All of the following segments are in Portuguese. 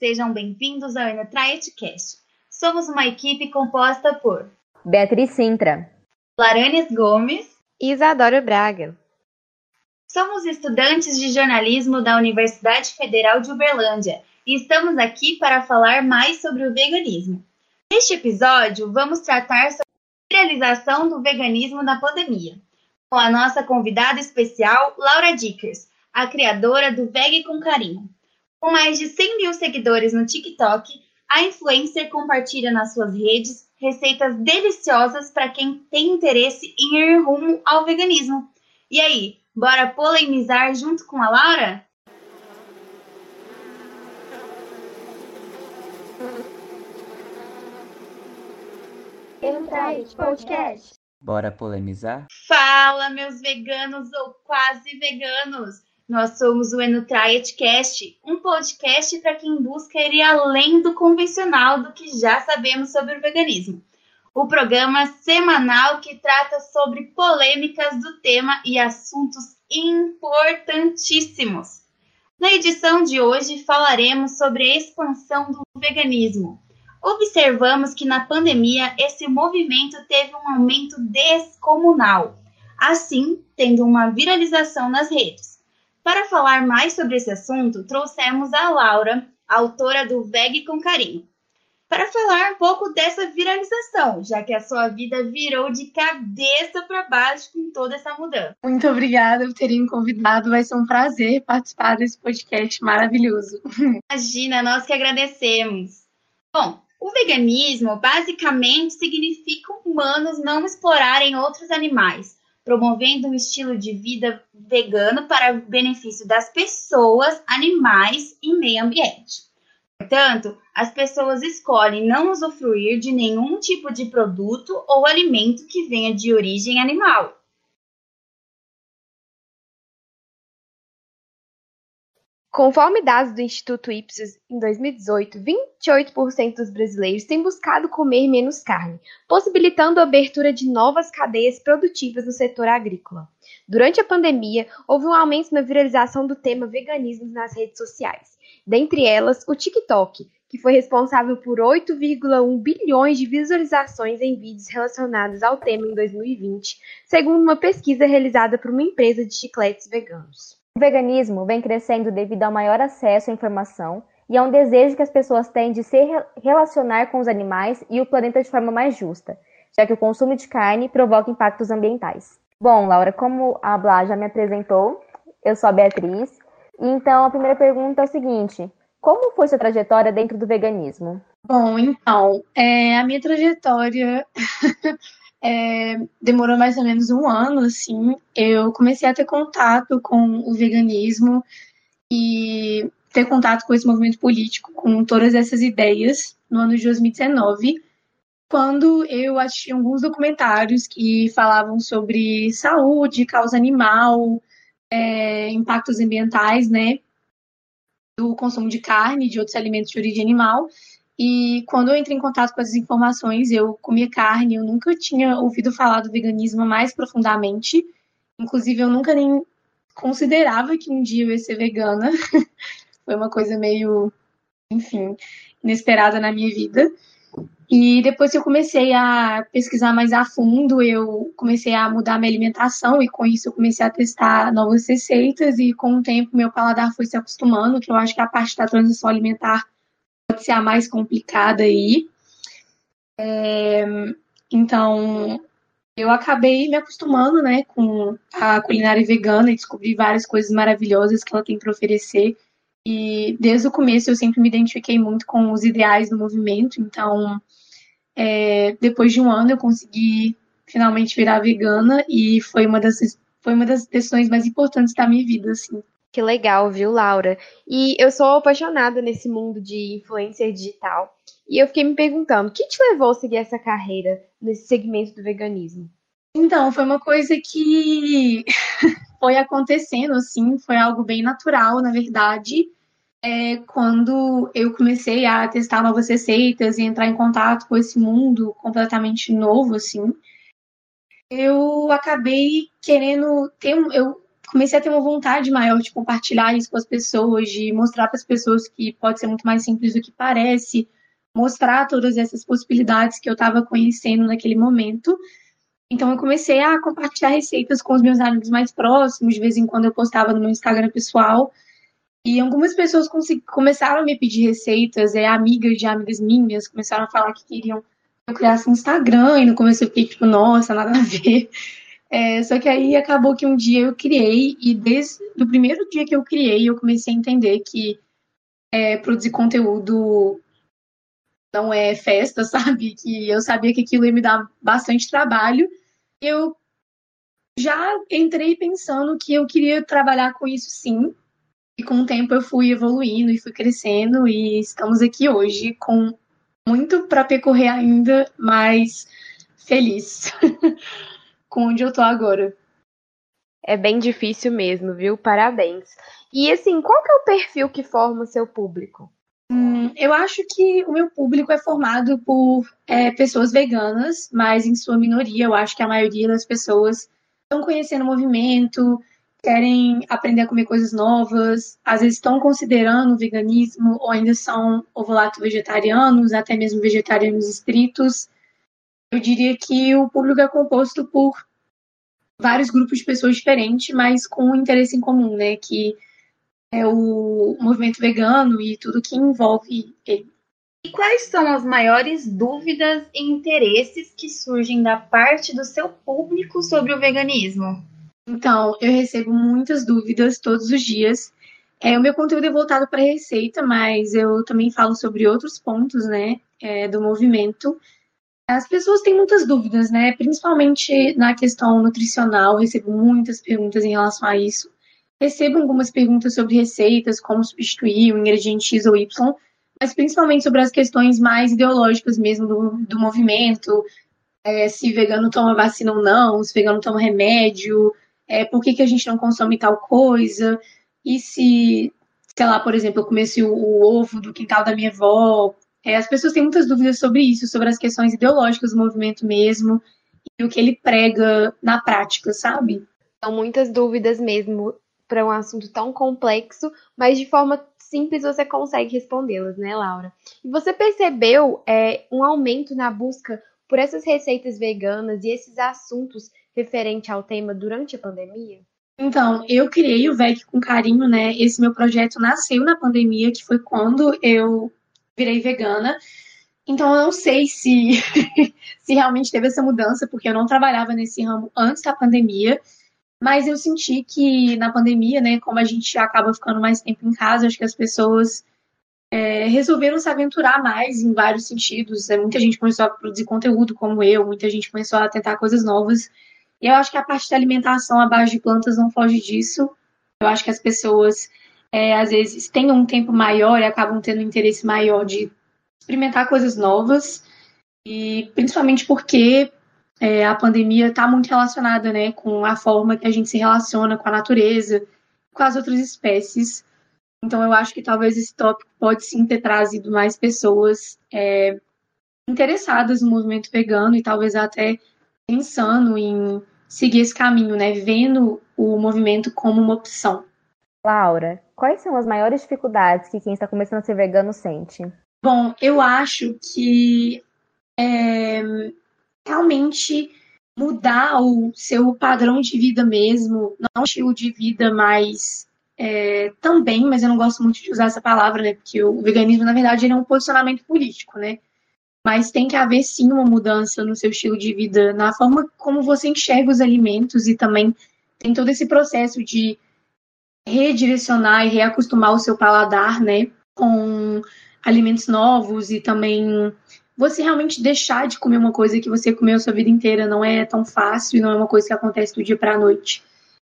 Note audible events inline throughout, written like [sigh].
sejam bem-vindos ao Enutrietcast. Somos uma equipe composta por Beatriz Sintra, Laranes Gomes e Isadora Braga. Somos estudantes de jornalismo da Universidade Federal de Uberlândia e estamos aqui para falar mais sobre o veganismo. Neste episódio, vamos tratar sobre a realização do veganismo na pandemia, com a nossa convidada especial, Laura Dickers, a criadora do Veg com Carinho. Com mais de 100 mil seguidores no TikTok, a influencer compartilha nas suas redes receitas deliciosas para quem tem interesse em ir rumo ao veganismo. E aí, bora polemizar junto com a Laura? podcast. Bora polemizar? Fala, meus veganos ou quase veganos! Nós somos o Enutrietcast, um podcast para quem busca ir além do convencional do que já sabemos sobre o veganismo. O programa semanal que trata sobre polêmicas do tema e assuntos importantíssimos. Na edição de hoje falaremos sobre a expansão do veganismo. Observamos que na pandemia esse movimento teve um aumento descomunal, assim tendo uma viralização nas redes. Para falar mais sobre esse assunto, trouxemos a Laura, autora do Veg com Carinho, para falar um pouco dessa viralização, já que a sua vida virou de cabeça para baixo com toda essa mudança. Muito obrigada por terem me convidado, vai ser um prazer participar desse podcast maravilhoso. [laughs] Imagina, nós que agradecemos. Bom, o veganismo basicamente significa humanos não explorarem outros animais, promovendo um estilo de vida vegano para benefício das pessoas, animais e meio ambiente. Portanto, as pessoas escolhem não usufruir de nenhum tipo de produto ou alimento que venha de origem animal. Conforme dados do Instituto Ipsos, em 2018, 28% dos brasileiros têm buscado comer menos carne, possibilitando a abertura de novas cadeias produtivas no setor agrícola. Durante a pandemia, houve um aumento na viralização do tema veganismo nas redes sociais, dentre elas o TikTok, que foi responsável por 8,1 bilhões de visualizações em vídeos relacionados ao tema em 2020, segundo uma pesquisa realizada por uma empresa de chicletes veganos. O veganismo vem crescendo devido ao maior acesso à informação e a um desejo que as pessoas têm de se relacionar com os animais e o planeta de forma mais justa, já que o consumo de carne provoca impactos ambientais. Bom, Laura, como a Blá já me apresentou, eu sou a Beatriz, então a primeira pergunta é o seguinte: como foi sua trajetória dentro do veganismo? Bom, então, é, a minha trajetória [laughs] é, demorou mais ou menos um ano, assim, eu comecei a ter contato com o veganismo e ter contato com esse movimento político, com todas essas ideias, no ano de 2019, quando eu assisti alguns documentários que falavam sobre saúde, causa animal, é, impactos ambientais, né, do consumo de carne, de outros alimentos de origem animal, e quando eu entrei em contato com essas informações, eu comia carne, eu nunca tinha ouvido falar do veganismo mais profundamente. Inclusive, eu nunca nem considerava que um dia eu ia ser vegana. [laughs] Foi uma coisa meio, enfim, inesperada na minha vida. E depois que eu comecei a pesquisar mais a fundo, eu comecei a mudar minha alimentação e com isso eu comecei a testar novas receitas e com o tempo meu paladar foi se acostumando, que eu acho que a parte da transição alimentar pode ser a mais complicada aí. É, então, eu acabei me acostumando, né, com a culinária vegana e descobri várias coisas maravilhosas que ela tem para oferecer. E desde o começo eu sempre me identifiquei muito com os ideais do movimento. Então, é, depois de um ano eu consegui finalmente virar vegana e foi uma das foi uma das decisões mais importantes da minha vida, assim. Que legal, viu, Laura? E eu sou apaixonada nesse mundo de influencer digital. E eu fiquei me perguntando, o que te levou a seguir essa carreira nesse segmento do veganismo? Então, foi uma coisa que [laughs] foi acontecendo, assim, foi algo bem natural, na verdade. É, quando eu comecei a testar novas receitas e entrar em contato com esse mundo completamente novo, assim, eu acabei querendo ter um. Eu comecei a ter uma vontade maior de compartilhar isso com as pessoas, de mostrar para as pessoas que pode ser muito mais simples do que parece, mostrar todas essas possibilidades que eu estava conhecendo naquele momento. Então eu comecei a compartilhar receitas com os meus amigos mais próximos, de vez em quando eu postava no meu Instagram pessoal. E algumas pessoas começaram a me pedir receitas, é, amigas de amigas minhas, começaram a falar que queriam que eu criasse um Instagram, e no começo eu fiquei tipo, nossa, nada a ver. É, só que aí acabou que um dia eu criei, e desde o primeiro dia que eu criei, eu comecei a entender que é, produzir conteúdo não é festa, [laughs] sabe? Que eu sabia que aquilo ia me dar bastante trabalho. Eu já entrei pensando que eu queria trabalhar com isso sim. E com o tempo eu fui evoluindo e fui crescendo e estamos aqui hoje com muito para percorrer ainda, mas feliz [laughs] com onde eu tô agora. É bem difícil mesmo, viu? Parabéns. E assim, qual que é o perfil que forma o seu público? Hum, eu acho que o meu público é formado por é, pessoas veganas, mas em sua minoria, eu acho que a maioria das pessoas estão conhecendo o movimento, querem aprender a comer coisas novas, às vezes estão considerando o veganismo ou ainda são ovulato vegetarianos, até mesmo vegetarianos estritos. Eu diria que o público é composto por vários grupos de pessoas diferentes, mas com um interesse em comum, né? Que é o movimento vegano e tudo que envolve ele. E quais são as maiores dúvidas e interesses que surgem da parte do seu público sobre o veganismo? Então, eu recebo muitas dúvidas todos os dias. É, o meu conteúdo é voltado para receita, mas eu também falo sobre outros pontos, né, é, do movimento. As pessoas têm muitas dúvidas, né, principalmente na questão nutricional. Recebo muitas perguntas em relação a isso. Recebo algumas perguntas sobre receitas, como substituir o ingrediente X ou Y, mas principalmente sobre as questões mais ideológicas mesmo do, do movimento, é, se vegano toma vacina ou não, se vegano toma remédio, é, por que, que a gente não consome tal coisa, e se, sei lá, por exemplo, eu comecei o, o ovo do quintal da minha avó. É, as pessoas têm muitas dúvidas sobre isso, sobre as questões ideológicas do movimento mesmo, e o que ele prega na prática, sabe? São muitas dúvidas mesmo para um assunto tão complexo, mas de forma simples você consegue respondê-las, né, Laura? E você percebeu é, um aumento na busca por essas receitas veganas e esses assuntos referente ao tema durante a pandemia? Então, eu criei o VEC com carinho, né? Esse meu projeto nasceu na pandemia, que foi quando eu virei vegana. Então, eu não sei se, [laughs] se realmente teve essa mudança, porque eu não trabalhava nesse ramo antes da pandemia. Mas eu senti que na pandemia, né, como a gente acaba ficando mais tempo em casa, acho que as pessoas é, resolveram se aventurar mais em vários sentidos. É, muita gente começou a produzir conteúdo como eu, muita gente começou a tentar coisas novas. E eu acho que a parte da alimentação à base de plantas não foge disso. Eu acho que as pessoas, é, às vezes, têm um tempo maior e acabam tendo um interesse maior de experimentar coisas novas. E principalmente porque é, a pandemia está muito relacionada né, com a forma que a gente se relaciona com a natureza, com as outras espécies. Então, eu acho que talvez esse tópico pode sim ter trazido mais pessoas é, interessadas no movimento vegano e talvez até pensando em seguir esse caminho, né, vendo o movimento como uma opção. Laura, quais são as maiores dificuldades que quem está começando a ser vegano sente? Bom, eu acho que é, realmente mudar o seu padrão de vida mesmo, não estilo de vida mais é, também, mas eu não gosto muito de usar essa palavra, né? Porque o veganismo, na verdade, ele é um posicionamento político, né? Mas tem que haver sim uma mudança no seu estilo de vida, na forma como você enxerga os alimentos e também tem todo esse processo de redirecionar e reacostumar o seu paladar, né? Com alimentos novos e também você realmente deixar de comer uma coisa que você comeu a sua vida inteira não é tão fácil e não é uma coisa que acontece do dia para a noite.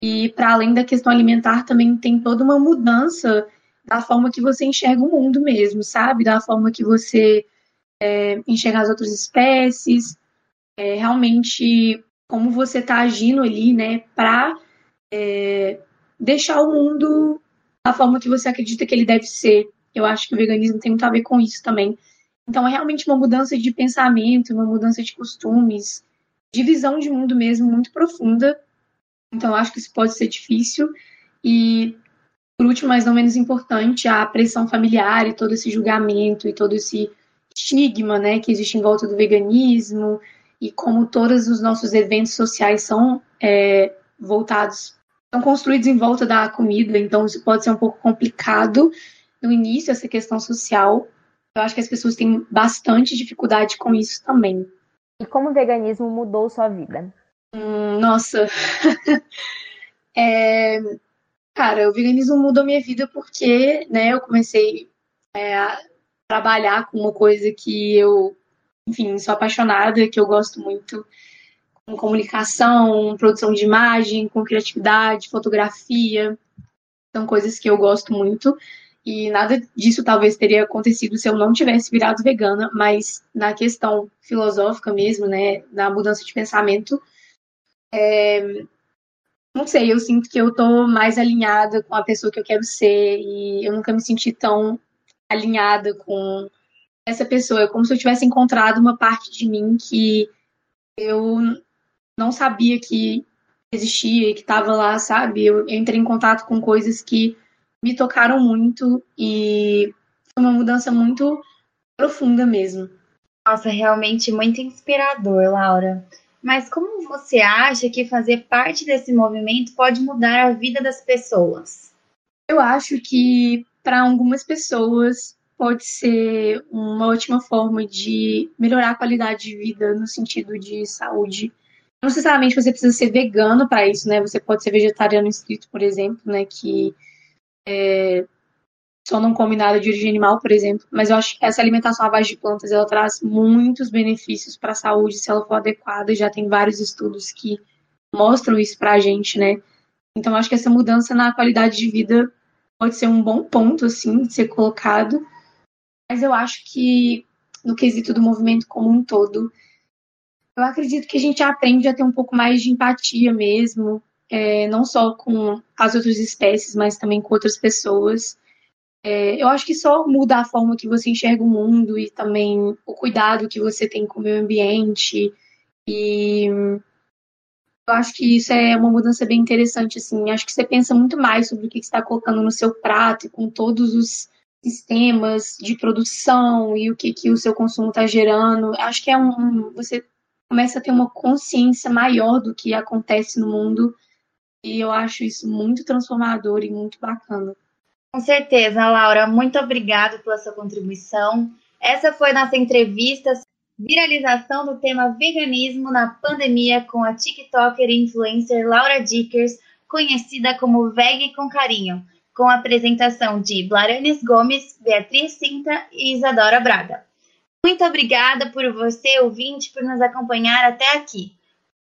E para além da questão alimentar, também tem toda uma mudança da forma que você enxerga o mundo mesmo, sabe? Da forma que você é, enxerga as outras espécies, é, realmente como você está agindo ali, né, para é, deixar o mundo da forma que você acredita que ele deve ser. Eu acho que o veganismo tem muito a ver com isso também. Então, é realmente uma mudança de pensamento, uma mudança de costumes, de visão de mundo mesmo muito profunda. Então, eu acho que isso pode ser difícil. E, por último, mas não menos importante, a pressão familiar e todo esse julgamento e todo esse estigma né, que existe em volta do veganismo e como todos os nossos eventos sociais são é, voltados, são construídos em volta da comida, então isso pode ser um pouco complicado no início, essa questão social. Eu acho que as pessoas têm bastante dificuldade com isso também. E como o veganismo mudou sua vida? Hum, nossa. [laughs] é, cara, o veganismo mudou minha vida porque né, eu comecei é, a trabalhar com uma coisa que eu, enfim, sou apaixonada, que eu gosto muito, com comunicação, produção de imagem, com criatividade, fotografia. São coisas que eu gosto muito. E nada disso talvez teria acontecido se eu não tivesse virado vegana, mas na questão filosófica mesmo, né, na mudança de pensamento, é, não sei, eu sinto que eu tô mais alinhada com a pessoa que eu quero ser e eu nunca me senti tão alinhada com essa pessoa. É como se eu tivesse encontrado uma parte de mim que eu não sabia que existia e que estava lá, sabe? Eu, eu entrei em contato com coisas que me tocaram muito e foi uma mudança muito profunda mesmo. Nossa, realmente muito inspirador, Laura. Mas como você acha que fazer parte desse movimento pode mudar a vida das pessoas? Eu acho que para algumas pessoas pode ser uma ótima forma de melhorar a qualidade de vida no sentido de saúde. Não necessariamente você precisa ser vegano para isso, né? Você pode ser vegetariano inscrito, por exemplo, né? Que é, só não come nada de origem animal, por exemplo. Mas eu acho que essa alimentação à base de plantas ela traz muitos benefícios para a saúde se ela for adequada. Já tem vários estudos que mostram isso para a gente, né? Então, eu acho que essa mudança na qualidade de vida pode ser um bom ponto, assim, de ser colocado. Mas eu acho que, no quesito do movimento como um todo, eu acredito que a gente aprende a ter um pouco mais de empatia mesmo, é, não só com as outras espécies, mas também com outras pessoas. É, eu acho que só muda a forma que você enxerga o mundo e também o cuidado que você tem com o meio ambiente. E eu acho que isso é uma mudança bem interessante, assim. Acho que você pensa muito mais sobre o que está colocando no seu prato e com todos os sistemas de produção e o que, que o seu consumo está gerando. Acho que é um, você começa a ter uma consciência maior do que acontece no mundo e eu acho isso muito transformador e muito bacana. Com certeza, Laura. Muito obrigada pela sua contribuição. Essa foi nossa entrevista viralização do tema veganismo na pandemia com a TikToker e influencer Laura Dickers, conhecida como Veg com Carinho, com a apresentação de Blaranes Gomes, Beatriz Cinta e Isadora Braga. Muito obrigada por você, ouvinte, por nos acompanhar até aqui.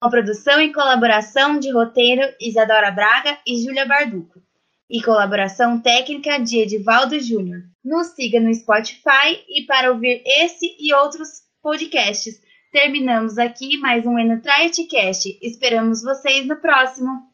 Com produção e colaboração de roteiro Isadora Braga e Júlia Barduco. E colaboração técnica de Edivaldo Júnior. Nos siga no Spotify e para ouvir esse e outros podcasts. Terminamos aqui mais um Enutrietcast. Esperamos vocês no próximo.